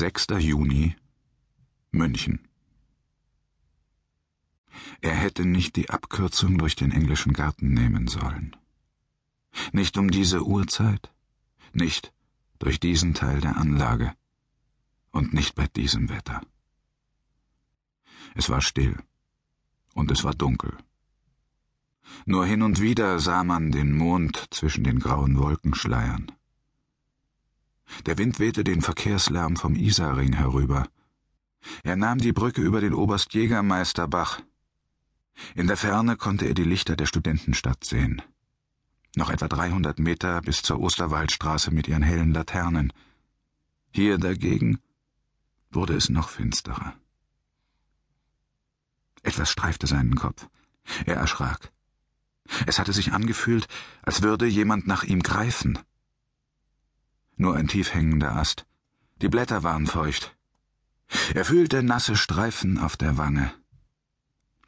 6. Juni München Er hätte nicht die Abkürzung durch den englischen Garten nehmen sollen. Nicht um diese Uhrzeit, nicht durch diesen Teil der Anlage und nicht bei diesem Wetter. Es war still und es war dunkel. Nur hin und wieder sah man den Mond zwischen den grauen Wolkenschleiern. Der Wind wehte den Verkehrslärm vom Isarring herüber. Er nahm die Brücke über den Oberstjägermeisterbach. In der Ferne konnte er die Lichter der Studentenstadt sehen. Noch etwa 300 Meter bis zur Osterwaldstraße mit ihren hellen Laternen. Hier dagegen wurde es noch finsterer. Etwas streifte seinen Kopf. Er erschrak. Es hatte sich angefühlt, als würde jemand nach ihm greifen. Nur ein tief hängender Ast. Die Blätter waren feucht. Er fühlte nasse Streifen auf der Wange.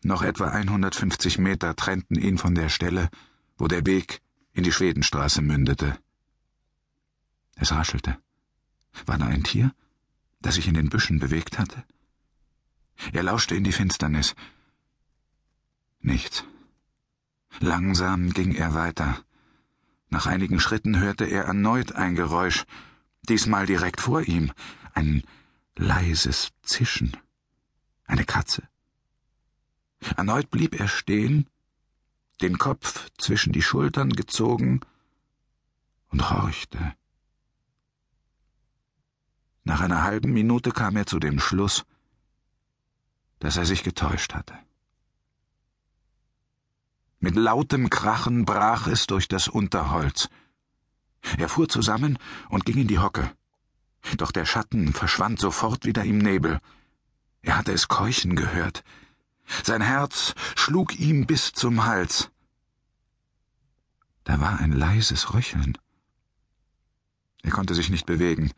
Noch etwa 150 Meter trennten ihn von der Stelle, wo der Weg in die Schwedenstraße mündete. Es raschelte. War da ein Tier, das sich in den Büschen bewegt hatte? Er lauschte in die Finsternis. Nichts. Langsam ging er weiter. Nach einigen Schritten hörte er erneut ein Geräusch, diesmal direkt vor ihm, ein leises Zischen. Eine Katze. Erneut blieb er stehen, den Kopf zwischen die Schultern gezogen und horchte. Nach einer halben Minute kam er zu dem Schluss, dass er sich getäuscht hatte. Mit lautem Krachen brach es durch das Unterholz. Er fuhr zusammen und ging in die Hocke. Doch der Schatten verschwand sofort wieder im Nebel. Er hatte es keuchen gehört. Sein Herz schlug ihm bis zum Hals. Da war ein leises Röcheln. Er konnte sich nicht bewegen.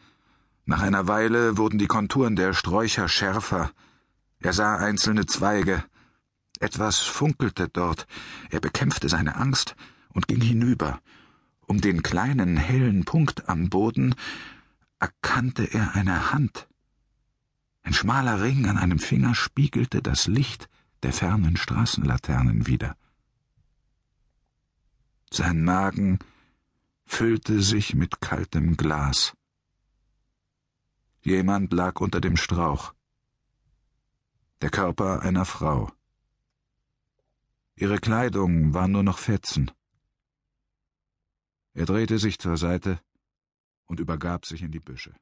Nach einer Weile wurden die Konturen der Sträucher schärfer. Er sah einzelne Zweige. Etwas funkelte dort. Er bekämpfte seine Angst und ging hinüber. Um den kleinen hellen Punkt am Boden erkannte er eine Hand. Ein schmaler Ring an einem Finger spiegelte das Licht der fernen Straßenlaternen wider. Sein Magen füllte sich mit kaltem Glas. Jemand lag unter dem Strauch. Der Körper einer Frau. Ihre Kleidung war nur noch Fetzen. Er drehte sich zur Seite und übergab sich in die Büsche.